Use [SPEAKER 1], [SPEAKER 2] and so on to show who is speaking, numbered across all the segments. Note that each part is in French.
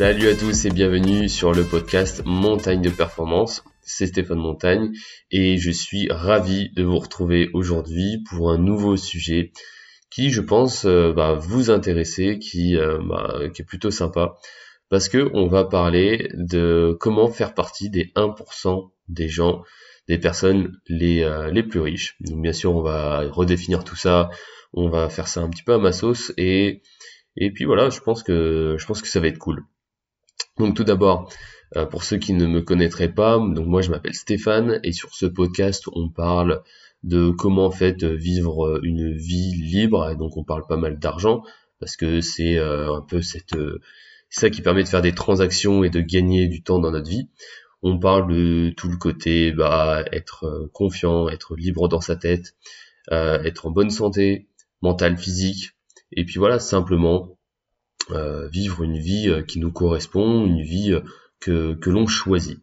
[SPEAKER 1] Salut à tous et bienvenue sur le podcast Montagne de Performance. C'est Stéphane Montagne et je suis ravi de vous retrouver aujourd'hui pour un nouveau sujet qui, je pense, euh, va vous intéresser, qui, euh, bah, qui est plutôt sympa parce que on va parler de comment faire partie des 1% des gens, des personnes les, euh, les plus riches. Donc bien sûr, on va redéfinir tout ça, on va faire ça un petit peu à ma sauce et et puis voilà, je pense que je pense que ça va être cool. Donc tout d'abord, euh, pour ceux qui ne me connaîtraient pas, donc moi je m'appelle Stéphane et sur ce podcast on parle de comment en fait vivre une vie libre et donc on parle pas mal d'argent parce que c'est euh, un peu cette c'est ça qui permet de faire des transactions et de gagner du temps dans notre vie. On parle de tout le côté bah, être euh, confiant, être libre dans sa tête, être en bonne santé, mentale, physique, et puis voilà, simplement euh, vivre une vie euh, qui nous correspond, une vie euh, que, que l'on choisit.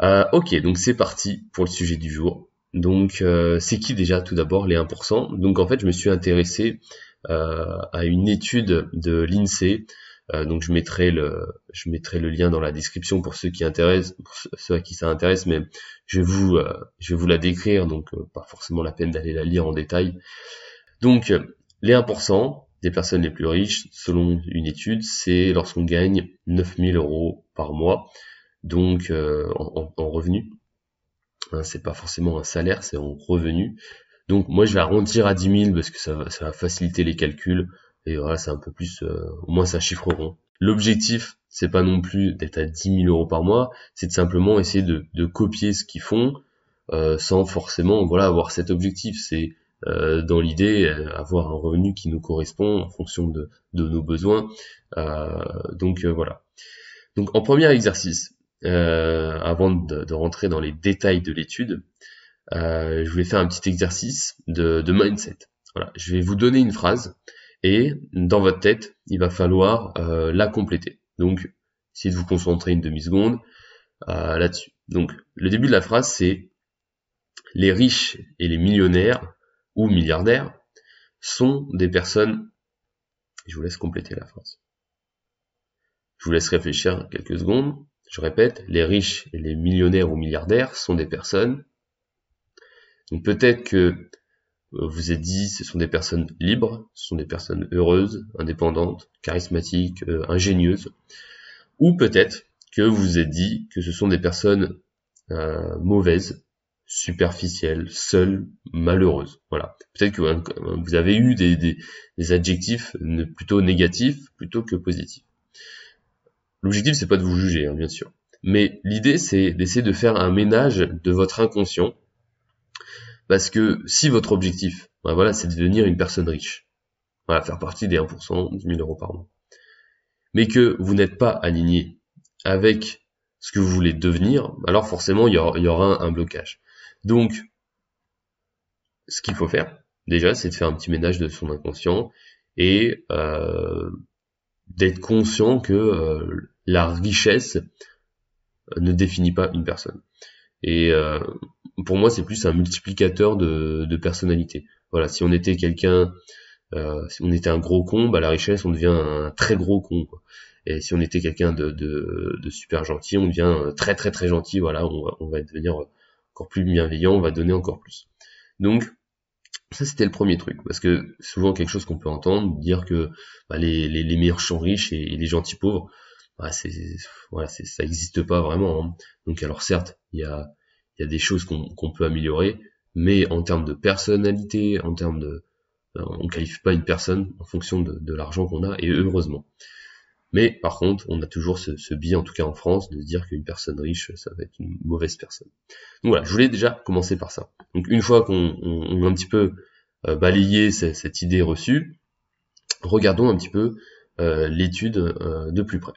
[SPEAKER 1] ok, donc c'est parti pour le sujet du jour. Donc c'est qui déjà tout d'abord les 1% Donc en fait je me suis intéressé à une étude de l'INSEE. donc je mettrai le je mettrai le lien dans la description pour ceux qui intéressent pour ceux à qui ça intéresse mais je vais vous je vais vous la décrire donc pas forcément la peine d'aller la lire en détail. Donc les 1% des personnes les plus riches, selon une étude, c'est lorsqu'on gagne 9000 euros par mois, donc euh, en, en, revenu. Hein, c'est pas forcément un salaire, c'est en revenu. Donc moi je vais arrondir à 10 000 parce que ça va, ça va faciliter les calculs et voilà c'est un peu plus, euh, au moins ça chiffre rond. L'objectif c'est pas non plus d'être à 10 000 euros par mois, c'est de simplement essayer de, de copier ce qu'ils font euh, sans forcément voilà avoir cet objectif. C'est euh, dans l'idée euh, avoir un revenu qui nous correspond en fonction de, de nos besoins. Euh, donc voilà. Donc en premier exercice, avant de, de, rentrer dans les détails de l'étude, je voulais faire un petit exercice de, de mindset. Voilà, je vais vous donner une phrase et dans votre tête, il va falloir la compléter. Donc, essayez de vous concentrer une demi-seconde là-dessus. Donc, le début de la phrase, c'est les riches et les millionnaires ou milliardaires sont des personnes. Je vous laisse compléter la phrase. Je vous laisse réfléchir quelques secondes. Je répète, les riches et les millionnaires ou milliardaires sont des personnes. Donc peut-être que euh, vous êtes dit ce sont des personnes libres, ce sont des personnes heureuses, indépendantes, charismatiques, euh, ingénieuses. Ou peut-être que vous vous êtes dit que ce sont des personnes euh, mauvaises, superficielle, seule, malheureuse. Voilà. Peut-être que hein, vous avez eu des, adjectifs plutôt négatifs plutôt que positifs. L'objectif c'est pas de vous juger, hein, bien sûr. Mais l'idée c'est d'essayer de faire un ménage de votre inconscient. Parce que si votre objectif, ben voilà, c'est de devenir une personne riche, voilà, faire partie des 1%, 10 000 euros par mois, mais que vous n'êtes pas aligné avec ce que vous voulez devenir, alors forcément il y aura un blocage. Donc, ce qu'il faut faire, déjà, c'est de faire un petit ménage de son inconscient et euh, d'être conscient que euh, la richesse ne définit pas une personne. Et euh, pour moi, c'est plus un multiplicateur de, de, personnalité. Voilà, si on était quelqu'un, si on était un gros con, bah la richesse, on devient un très gros con. Et si on était quelqu'un de, de, de, super gentil, on devient très très très gentil. Voilà, on on va devenir encore plus bienveillant, on va donner encore plus. Donc ça c'était le premier truc, parce que souvent quelque chose qu'on peut entendre, dire que bah, les, les, les, meilleurs sont riches et, les gentils pauvres, bah, voilà, ça n'existe pas vraiment. Hein. Donc alors certes, il y a, y a des choses qu'on peut améliorer, mais en termes de personnalité, en termes de euh, on qualifie pas une personne en fonction de, de l'argent qu'on a, et heureusement. Mais par contre, on a toujours ce, ce biais, en tout cas en France, de dire qu'une personne riche, ça va être une mauvaise personne. Donc voilà, je voulais déjà commencer par ça. Donc une fois qu'on a un petit peu euh, balayé cette, idée reçue, regardons un petit peu euh, l'étude euh, de plus près.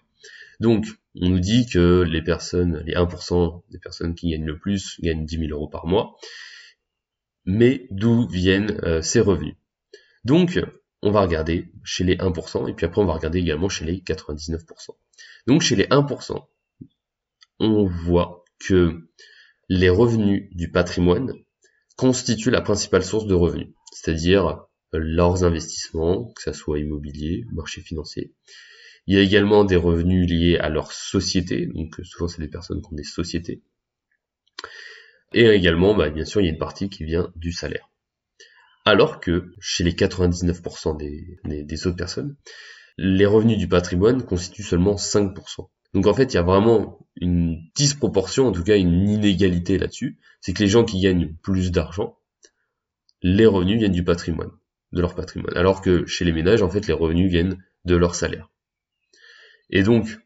[SPEAKER 1] Donc, on nous dit que les personnes, les 1% des personnes qui gagnent le plus gagnent 10 000 euros par mois. Mais d'où viennent ces revenus? Donc, on va regarder chez les 1%, et puis après on va regarder également chez les 99%. Donc chez les 1%, on voit que les revenus du patrimoine constituent la principale source de revenus, c'est-à-dire leurs investissements, que ce soit immobilier, marché financier. Il y a également des revenus liés à leur société, donc souvent c'est des personnes qui ont des sociétés. Et également, bah, bien sûr, il y a une partie qui vient du salaire. Alors que chez les 99% des, autres personnes, les revenus du patrimoine constituent seulement 5%. Donc en fait, il y a vraiment une disproportion, en tout cas une inégalité là-dessus. C'est que les gens qui gagnent plus d'argent, les revenus viennent du patrimoine, de leur patrimoine. Alors que chez les ménages, en fait, les revenus viennent de leur salaire. Et donc,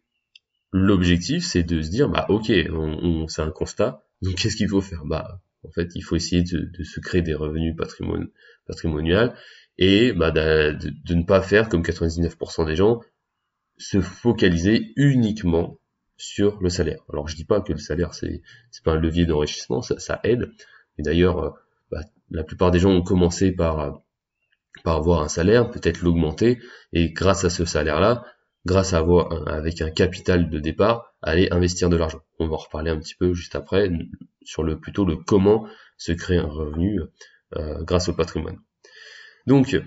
[SPEAKER 1] l'objectif, c'est de se dire, bah ok, on, c'est un constat, donc qu'est-ce qu'il faut faire? Bah en fait, il faut essayer de, se créer des revenus patrimoniaux et bah, de, de, ne pas faire comme 99% des gens, se focaliser uniquement sur le salaire. Alors je dis pas que le salaire c'est pas un levier d'enrichissement, ça, ça aide. Et d'ailleurs, euh, bah, la plupart des gens ont commencé par par avoir un salaire, peut-être l'augmenter, et grâce à ce salaire-là, grâce à avoir avec un capital de départ, aller investir de l'argent. On va en reparler un petit peu juste après sur le plutôt le comment se créer un revenu euh, grâce au patrimoine. Donc,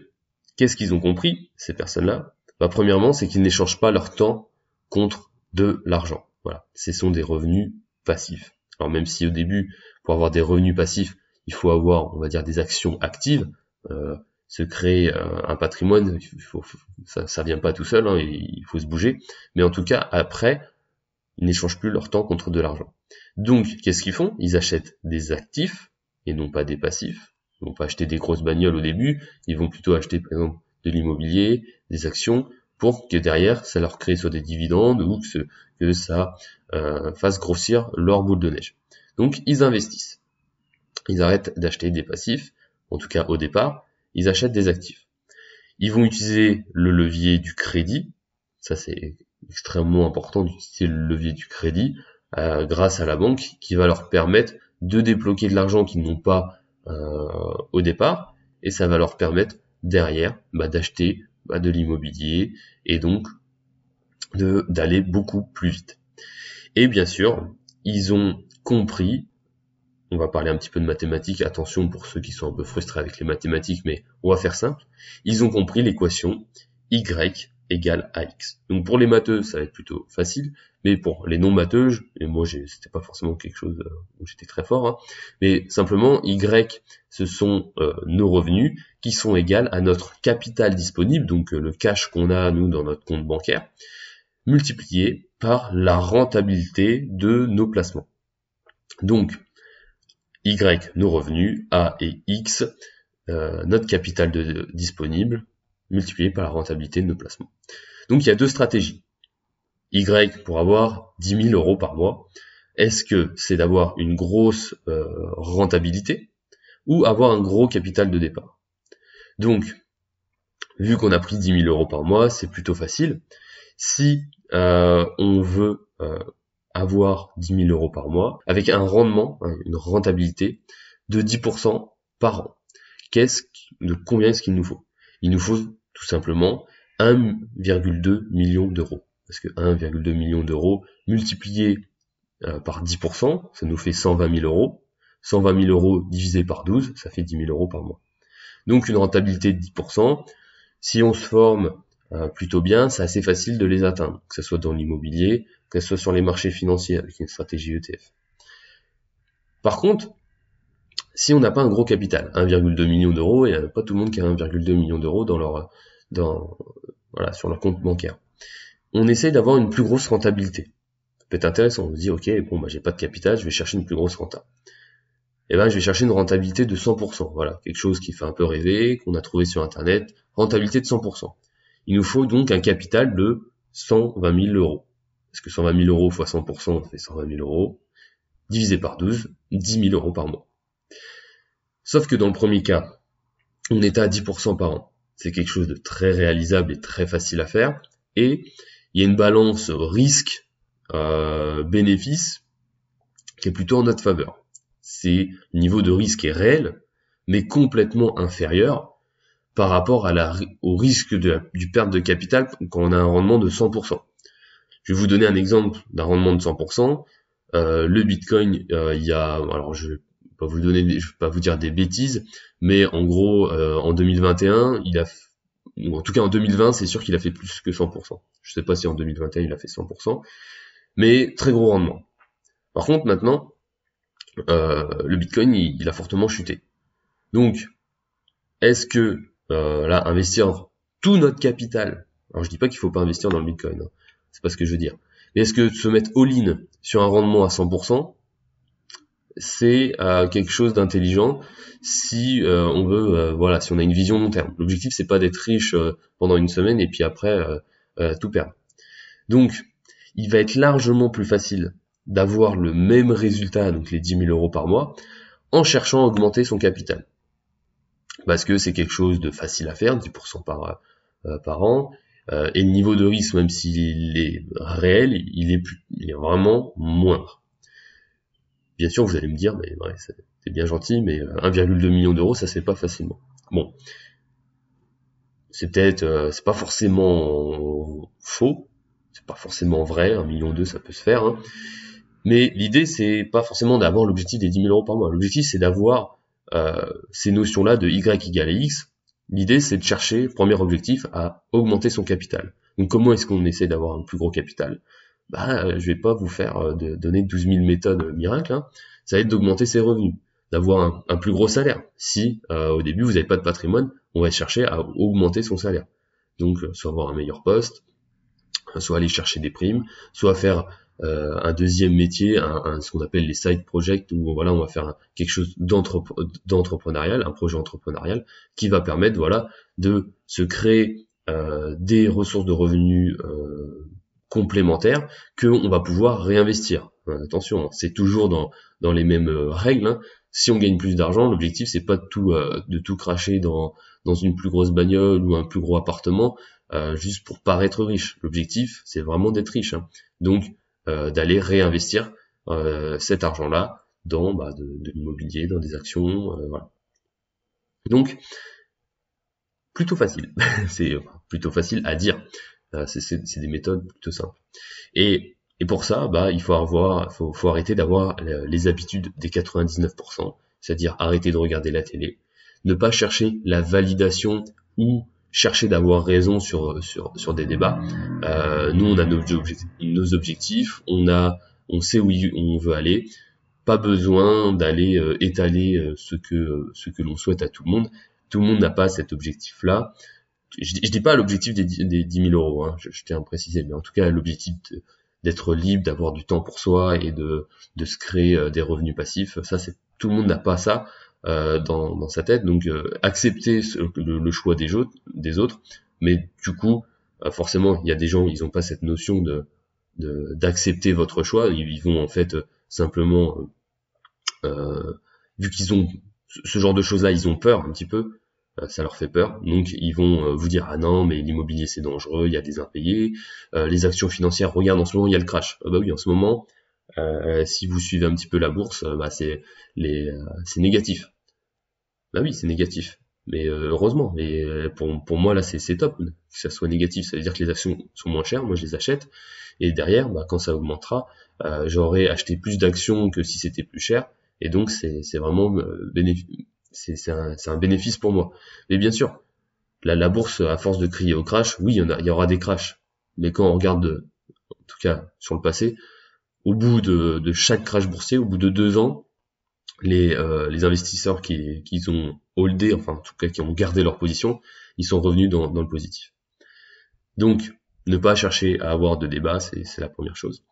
[SPEAKER 1] qu'est-ce qu'ils ont compris ces personnes-là? Bah, Premièrement, c'est qu'ils n'échangent pas leur temps contre de l'argent. Voilà, ce sont des revenus passifs. Alors même si au début, pour avoir des revenus passifs, il faut avoir, on va dire, des actions actives. Euh, se créer euh, un patrimoine, ça, ça vient pas tout seul, hein, il faut se bouger. Mais en tout cas, après, ils n'échangent plus leur temps contre de l'argent. Donc, qu'est-ce qu'ils font? Ils achètent des actifs et non pas des passifs. Ils vont pas acheter des grosses bagnoles au début, ils vont plutôt acheter par exemple de l'immobilier, des actions, pour que derrière ça leur crée soit des dividendes ou que, ça euh, fasse grossir leur boule de neige. Donc ils investissent. Ils arrêtent d'acheter des passifs, en tout cas au départ, ils achètent des actifs. Ils vont utiliser le levier du crédit, ça c'est extrêmement important d'utiliser le levier du crédit euh, grâce à la banque qui va leur permettre de débloquer de l'argent qu'ils n'ont pas euh, au départ et ça va leur permettre derrière bah, d'acheter bah, de l'immobilier et donc d'aller beaucoup plus vite. Et bien sûr, ils ont compris on va parler un petit peu de mathématiques, attention pour ceux qui sont un peu frustrés avec les mathématiques, mais on va faire simple. Ils ont compris l'équation y égale à x. Donc pour les matheux, ça va être plutôt facile, mais pour les non matheux, et moi c'était pas forcément quelque chose euh, où j'étais très fort, hein, mais simplement y, ce sont euh, nos revenus qui sont égales à notre capital disponible, donc euh, le cash qu'on a nous dans notre compte bancaire, multiplié par la rentabilité de nos placements. Donc y, nos revenus, A et X, euh, notre capital de, disponible, multiplié par la rentabilité de nos placements. Donc il y a deux stratégies. Y pour avoir 10 000 euros par mois. Est-ce que c'est d'avoir une grosse euh, rentabilité ou avoir un gros capital de départ? Donc, vu qu'on a pris 10 000 euros par mois, c'est plutôt facile. Si euh, on veut avoir 10 000 euros par mois avec un rendement, hein, une rentabilité de 10% par an. Qu'est-ce de combien est-ce qu'il nous faut? Il nous faut tout simplement 1,2 million d'euros. Parce que 1,2 million d'euros multiplié euh, par 10%, ça nous fait 120 000 euros. 120 000 euros divisé par 12, ça fait 10 000 euros par mois. Donc une rentabilité de 10%. Si on se forme euh, plutôt bien, c'est assez facile de les atteindre, que ce soit dans l'immobilier, que ce soit sur les marchés financiers avec une stratégie ETF. Par contre, si on n'a pas un gros capital, 1,2 million d'euros, il n'y a pas tout le monde qui a 1,2 million d'euros dans leur, dans, voilà, sur leur compte bancaire. On essaye d'avoir une plus grosse rentabilité. Ça peut être intéressant. On se dit, ok, bon, bah, j'ai pas de capital, je vais chercher une plus grosse renta. Et eh ben, je vais chercher une rentabilité de 100%. Voilà, quelque chose qui fait un peu rêver, qu'on a trouvé sur Internet. Rentabilité de 100%. Il nous faut donc un capital de 120 000 euros. Parce que 120 000 euros fois 100%, ça fait 120 000 euros. Divisé par 12, 10 000 euros par mois. Sauf que dans le premier cas, on est à 10% par an. C'est quelque chose de très réalisable et très facile à faire. Et il y a une balance risque-bénéfice euh, qui est plutôt en notre faveur. C'est le niveau de risque est réel, mais complètement inférieur par rapport au risque de, du perte de capital quand on a un rendement de 100%. Je vais vous donner un exemple d'un rendement de 100%. Euh, le Bitcoin, euh, il y a, alors je vais pas vous donner, je vais pas vous dire des bêtises, mais en gros, euh, en 2021, il a en tout cas en 2020, c'est sûr qu'il a fait plus que 100%. Je sais pas si en 2021 il a fait 100%, mais très gros rendement. Par contre, maintenant, euh, le Bitcoin, il, a fortement chuté. Donc, est-ce que euh, là, investir tout notre capital, alors je dis pas qu'il faut pas investir dans le Bitcoin, hein, c'est pas ce que je veux dire, mais est-ce que se mettre all-in sur un rendement à 100%, c'est euh, quelque chose d'intelligent si euh, on veut, euh, voilà, si on a une vision long terme. L'objectif c'est pas d'être riche pendant une semaine et puis après tout perdre. Donc, il va être largement plus facile d'avoir le même résultat, donc les 10 000 euros par mois, en cherchant à augmenter son capital. Parce que c'est quelque chose de facile à faire, 10% par, par an, et le niveau de risque, même s'il est réel, il est, il est vraiment moindre. Bien sûr, vous allez me dire, mais ouais, c'est bien gentil, mais 1,2 euh, million d'euros, ça se fait pas facilement. Bon, c'est peut-être, euh, c'est pas forcément faux, c'est pas forcément vrai, un million d'euros, ça peut se faire. Hein. Mais l'idée, c'est pas forcément d'avoir l'objectif des 10 000 euros par mois. L'objectif, c'est d'avoir euh, ces notions-là de y égale à x. L'idée, c'est de chercher, premier objectif, à augmenter son capital. Donc, comment est-ce qu'on essaie d'avoir un plus gros capital? Bah, euh, je vais pas vous faire euh, donner 12 000 méthodes miracles, hein. ça va être d'augmenter ses revenus, d'avoir un, plus gros salaire. Si euh, au début vous n'avez pas de patrimoine, on va chercher à augmenter son salaire. Donc soit avoir un meilleur poste, soit aller chercher des primes, soit faire un deuxième métier, un, ce qu'on appelle les side projects, où voilà on va faire quelque chose d'entrepreneurial, un projet entrepreneurial qui va permettre voilà de se créer des ressources de revenus complémentaires que on va pouvoir réinvestir. Euh, attention, hein, c'est toujours dans, dans les mêmes euh, règles. Hein. Si on gagne plus d'argent, l'objectif c'est pas de tout euh, de tout cracher dans dans une plus grosse bagnole ou un plus gros appartement juste pour paraître riche. L'objectif c'est vraiment d'être riche. Hein. Donc d'aller réinvestir cet argent-là dans bah, de, de l'immobilier, dans des actions, voilà. Donc plutôt facile. c'est plutôt facile à dire. Euh, c'est des méthodes plutôt simples. Et, et pour ça, bah, il faut avoir, faut, faut arrêter d'avoir les habitudes des 99%, c'est-à-dire arrêter de regarder la télé, ne pas chercher la validation ou chercher d'avoir raison sur, sur, sur des débats. Euh, nous, on a nos, objectifs, on a, on sait où on veut aller. Pas besoin d'aller euh, étaler euh, ce que, ce que l'on souhaite à tout le monde. Tout le monde n'a pas cet objectif-là je, je dis pas l'objectif des, des 10 000 euros, hein, je, tiens à préciser, mais en tout cas l'objectif d'être libre, d'avoir du temps pour soi et de, de se créer euh, des revenus passifs, ça c'est tout le monde n'a pas ça euh, dans, dans, sa tête, donc euh, accepter le, choix des autres, des autres, mais du coup euh, forcément il y a des gens ils ont pas cette notion de d'accepter votre choix, ils, vont en fait simplement vu qu'ils ont ce genre de choses là, ils ont peur un petit peu, euh, ça leur fait peur. Donc ils vont euh, vous dire ah non mais l'immobilier c'est dangereux, il y a des impayés, euh, les actions financières, regarde en ce moment il y a le crash. Ah bah oui en ce moment si vous suivez un petit peu la bourse, bah c'est les c'est négatif. Bah oui c'est négatif. Mais heureusement, mais pour, pour moi là c'est top que ça soit négatif, ça veut dire que les actions sont moins chères, moi je les achète, et derrière, bah, quand ça augmentera, j'aurai acheté plus d'actions que si c'était plus cher, et donc c'est vraiment bénéfique c'est un, un, bénéfice pour moi. Mais bien sûr, la, la, bourse, à force de crier au crash, oui, il y, en a, il y aura des crashs. Mais quand on regarde, en tout cas sur le passé, au bout de, de chaque crash boursier, au bout de deux ans, les, euh, les investisseurs qui, ont holdé, enfin en tout cas qui ont gardé leur position, ils sont revenus dans, le positif. Donc, ne pas chercher à avoir de débat, c'est la première chose.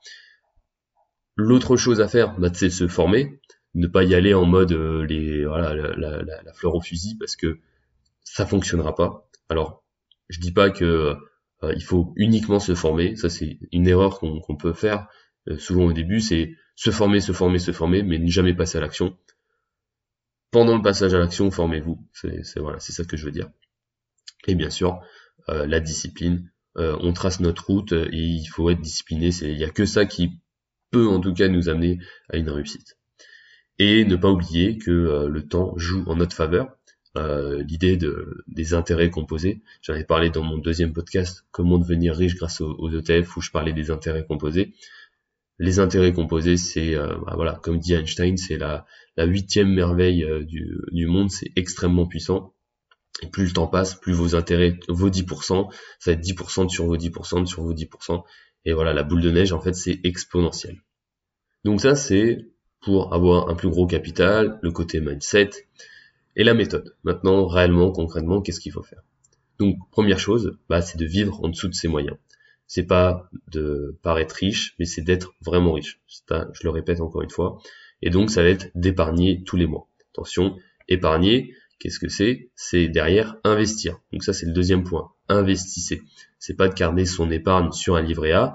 [SPEAKER 1] L'autre chose à faire, bah, c'est se former ne pas y aller en mode euh, les voilà la, fleur au fusil parce que ça fonctionnera pas. Alors je dis pas que euh, il faut uniquement se former, ça c'est une erreur qu'on peut faire euh, souvent au début, c'est se former, se former, se former, mais ne jamais passer à l'action. Pendant le passage à l'action, formez-vous. C'est voilà, c'est ça que je veux dire. Et bien sûr, la discipline. on trace notre route et il faut être discipliné. Il n'y a que ça qui peut en tout cas nous amener à une réussite. Et ne pas oublier que euh, le temps joue en notre faveur. Euh, l'idée de, des intérêts composés. J'en ai parlé dans mon deuxième podcast, comment devenir riche grâce aux, ETF, où je parlais des intérêts composés. Les intérêts composés, c'est, euh, bah voilà, comme dit Einstein, c'est la, la huitième merveille du, du monde, c'est extrêmement puissant. Et plus le temps passe, plus vos intérêts, vos 10%, ça va être 10% sur vos 10%, sur vos 10%. Et voilà, la boule de neige, en fait, c'est exponentiel. Donc ça, c'est pour avoir un plus gros capital, le côté mindset et la méthode. Maintenant, réellement, concrètement, qu'est-ce qu'il faut faire? Donc, première chose, bah, c'est de vivre en dessous de ses moyens. C'est pas de paraître riche, mais c'est d'être vraiment riche. je le répète encore une fois. Et donc, ça va être d'épargner tous les mois. Attention, épargner, qu'est-ce que c'est? C'est derrière investir. Donc ça, c'est le deuxième point. Investissez. C'est pas de garder son épargne sur un livret A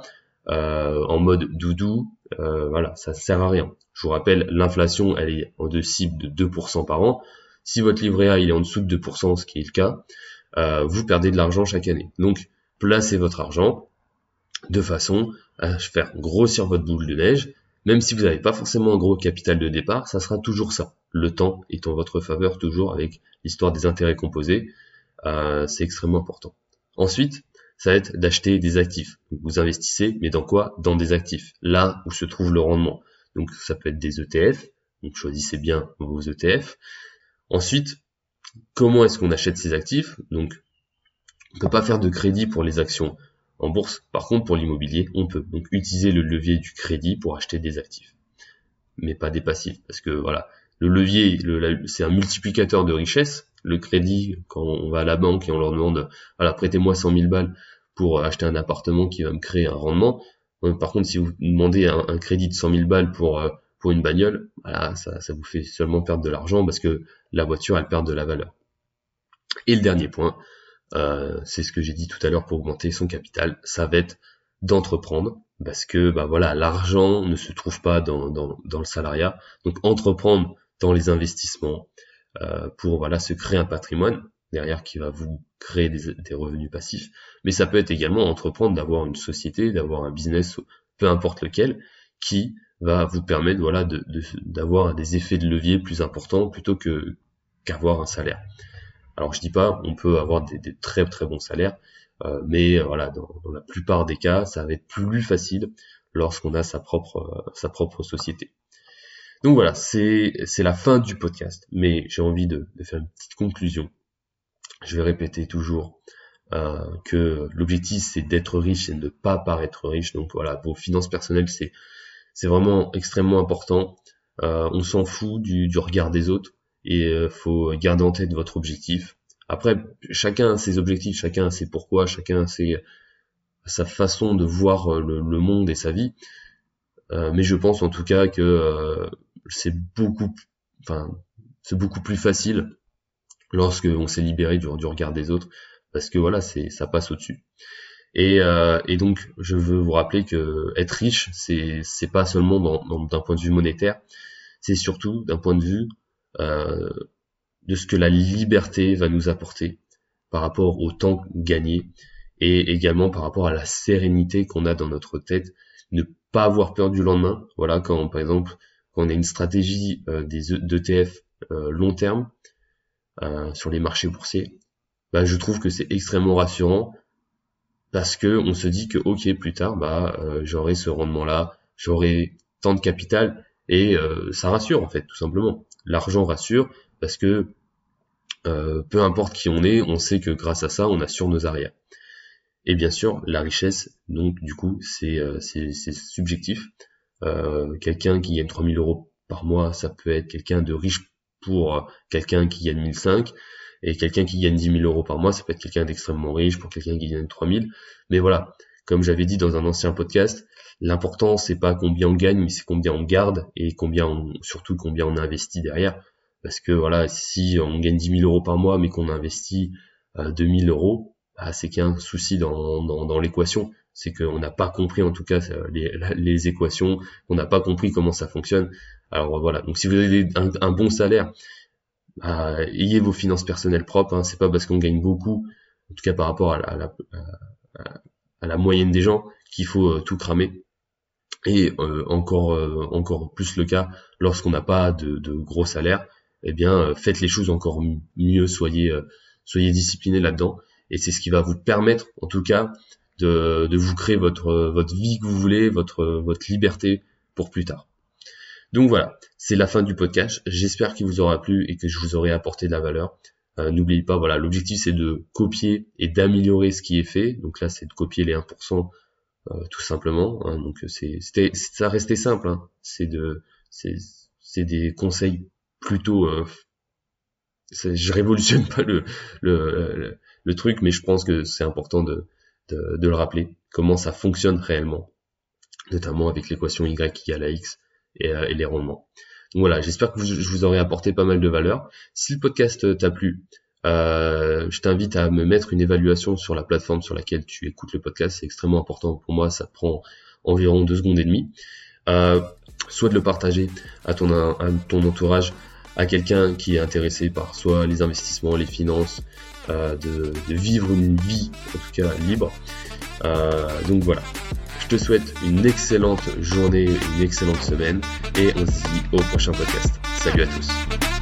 [SPEAKER 1] euh, en mode doudou. Euh, voilà, ça sert à rien. Je vous rappelle, l'inflation, elle est en de cible de 2% par an. Si votre livret A il est en dessous de 2%, ce qui est le cas, euh, vous perdez de l'argent chaque année. Donc, placez votre argent de façon à faire grossir votre boule de neige. Même si vous n'avez pas forcément un gros capital de départ, ça sera toujours ça. Le temps est en votre faveur toujours avec l'histoire des intérêts composés. c'est extrêmement important. Ensuite, ça va être d'acheter des actifs. vous investissez, mais dans quoi? Dans des actifs, là où se trouve le rendement. Donc ça peut être des ETF, donc choisissez bien vos ETF. Ensuite, comment est-ce qu'on achète ces actifs? Donc on peut pas faire de crédit pour les actions en bourse. Par contre, pour l'immobilier, on peut donc utiliser le levier du crédit pour acheter des actifs, mais pas des passifs, parce que voilà, le levier, c'est un multiplicateur de richesse. Le crédit, quand on va à la banque et on leur demande, voilà, prêtez-moi 100 000 balles pour acheter un appartement qui va me créer un rendement. Euh, par contre, si vous demandez un, crédit de 100 000 balles pour euh, pour une bagnole, voilà, ça vous fait seulement perdre de l'argent parce que la voiture, elle perd de la valeur. Et le dernier point, euh, c'est ce que j'ai dit tout à l'heure pour augmenter son capital, ça va être d'entreprendre parce que bah voilà l'argent ne se trouve pas dans, le salariat donc entreprendre dans les investissements euh, pour voilà se créer un patrimoine derrière qui va vous créer des, revenus passifs. Mais ça peut être également entreprendre d'avoir une société, d'avoir un business, peu importe lequel, qui va vous permettre voilà d'avoir des effets de levier plus importants plutôt que qu'avoir un salaire. Alors je dis pas, on peut avoir des, très très bons salaires, euh, mais voilà, dans, la plupart des cas, ça va être plus facile lorsqu'on a sa propre sa propre société. Donc voilà, c'est la fin du podcast, mais j'ai envie de, faire une petite conclusion. Je vais répéter toujours euh, que l'objectif c'est d'être riche et de ne pas paraître riche. Donc voilà, vos finances personnelles c'est c'est vraiment extrêmement important. Euh, on s'en fout du, regard des autres et euh, faut garder en tête votre objectif. Après, chacun a ses objectifs, chacun a ses pourquoi, chacun a ses, sa façon de voir le, le monde et sa vie. Euh, mais je pense en tout cas que euh, c'est beaucoup, enfin, c'est beaucoup plus facile lorsque on s'est libéré du, regard des autres, parce que voilà, c'est, ça passe au-dessus. Et, euh, et, donc, je veux vous rappeler que être riche, c'est, c'est pas seulement d'un point de vue monétaire, c'est surtout d'un point de vue euh, de ce que la liberté va nous apporter par rapport au temps gagné et également par rapport à la sérénité qu'on a dans notre tête, ne pas avoir peur du lendemain. Voilà, quand par exemple on a une stratégie euh, des ETF euh, long terme sur les marchés boursiers, bah, je trouve que c'est extrêmement rassurant parce que on se dit que ok plus tard bah j'aurai ce rendement là, j'aurai tant de capital et ça rassure en fait tout simplement. L'argent rassure parce que peu importe qui on est, on sait que grâce à ça on assure nos arrières. Et bien sûr, la richesse, donc du coup, c'est subjectif. Euh, quelqu'un qui gagne 3000 euros par mois, ça peut être quelqu'un de riche pour euh, quelqu'un qui gagne 1005 et quelqu'un qui gagne 10 000 euros par mois, ça peut être quelqu'un d'extrêmement riche pour quelqu'un qui gagne 3000. Mais voilà, comme j'avais dit dans un ancien podcast, l'important c'est pas combien on gagne, mais c'est combien on garde et combien on, surtout combien on investit derrière. Parce que voilà, si on gagne 10 000 euros par mois, mais qu'on investit euh, 2000 euros, bah, c'est qu'il y a un souci dans, dans, dans l'équation c'est qu'on n'a pas compris en tout cas les, les équations, on n'a pas compris comment ça fonctionne. Alors voilà, donc si vous avez un, bon salaire, bah, ayez vos finances personnelles propres, hein. c'est pas parce qu'on gagne beaucoup, en tout cas par rapport à la, à la, moyenne des gens, qu'il faut euh, tout cramer. Et euh, encore, euh, encore plus le cas lorsqu'on n'a pas de, de, gros salaire, eh bien faites les choses encore mieux, soyez, soyez disciplinés là-dedans. Et c'est ce qui va vous permettre, en tout cas, de, de vous créer votre, votre vie que vous voulez, votre, votre liberté pour plus tard. Donc voilà, c'est la fin du podcast. J'espère qu'il vous aura plu et que je vous aurai apporté de la valeur. N'oubliez pas, voilà, l'objectif c'est de copier et d'améliorer ce qui est fait. Donc là, c'est de copier les 1% tout simplement. Hein. donc c'est, ça restait simple. Hein. C'est de, c'est, des conseils plutôt je révolutionne pas le, le, le, truc, mais je pense que c'est important de, de, de, le rappeler, comment ça fonctionne réellement, notamment avec l'équation y égale à x et, euh, et les rendements. Donc voilà, j'espère que je vous aurai apporté pas mal de valeur. Si le podcast t'a plu, euh, je t'invite à me mettre une évaluation sur la plateforme sur laquelle tu écoutes le podcast. C'est extrêmement important pour moi. Ça prend environ deux secondes et demie. Euh, soit de le partager à ton, entourage, à quelqu'un qui est intéressé par soit les investissements, les finances, euh, de, vivre une vie en tout cas libre. Euh, donc voilà, je te souhaite une excellente journée, une excellente semaine et on se dit au prochain podcast. Salut à tous.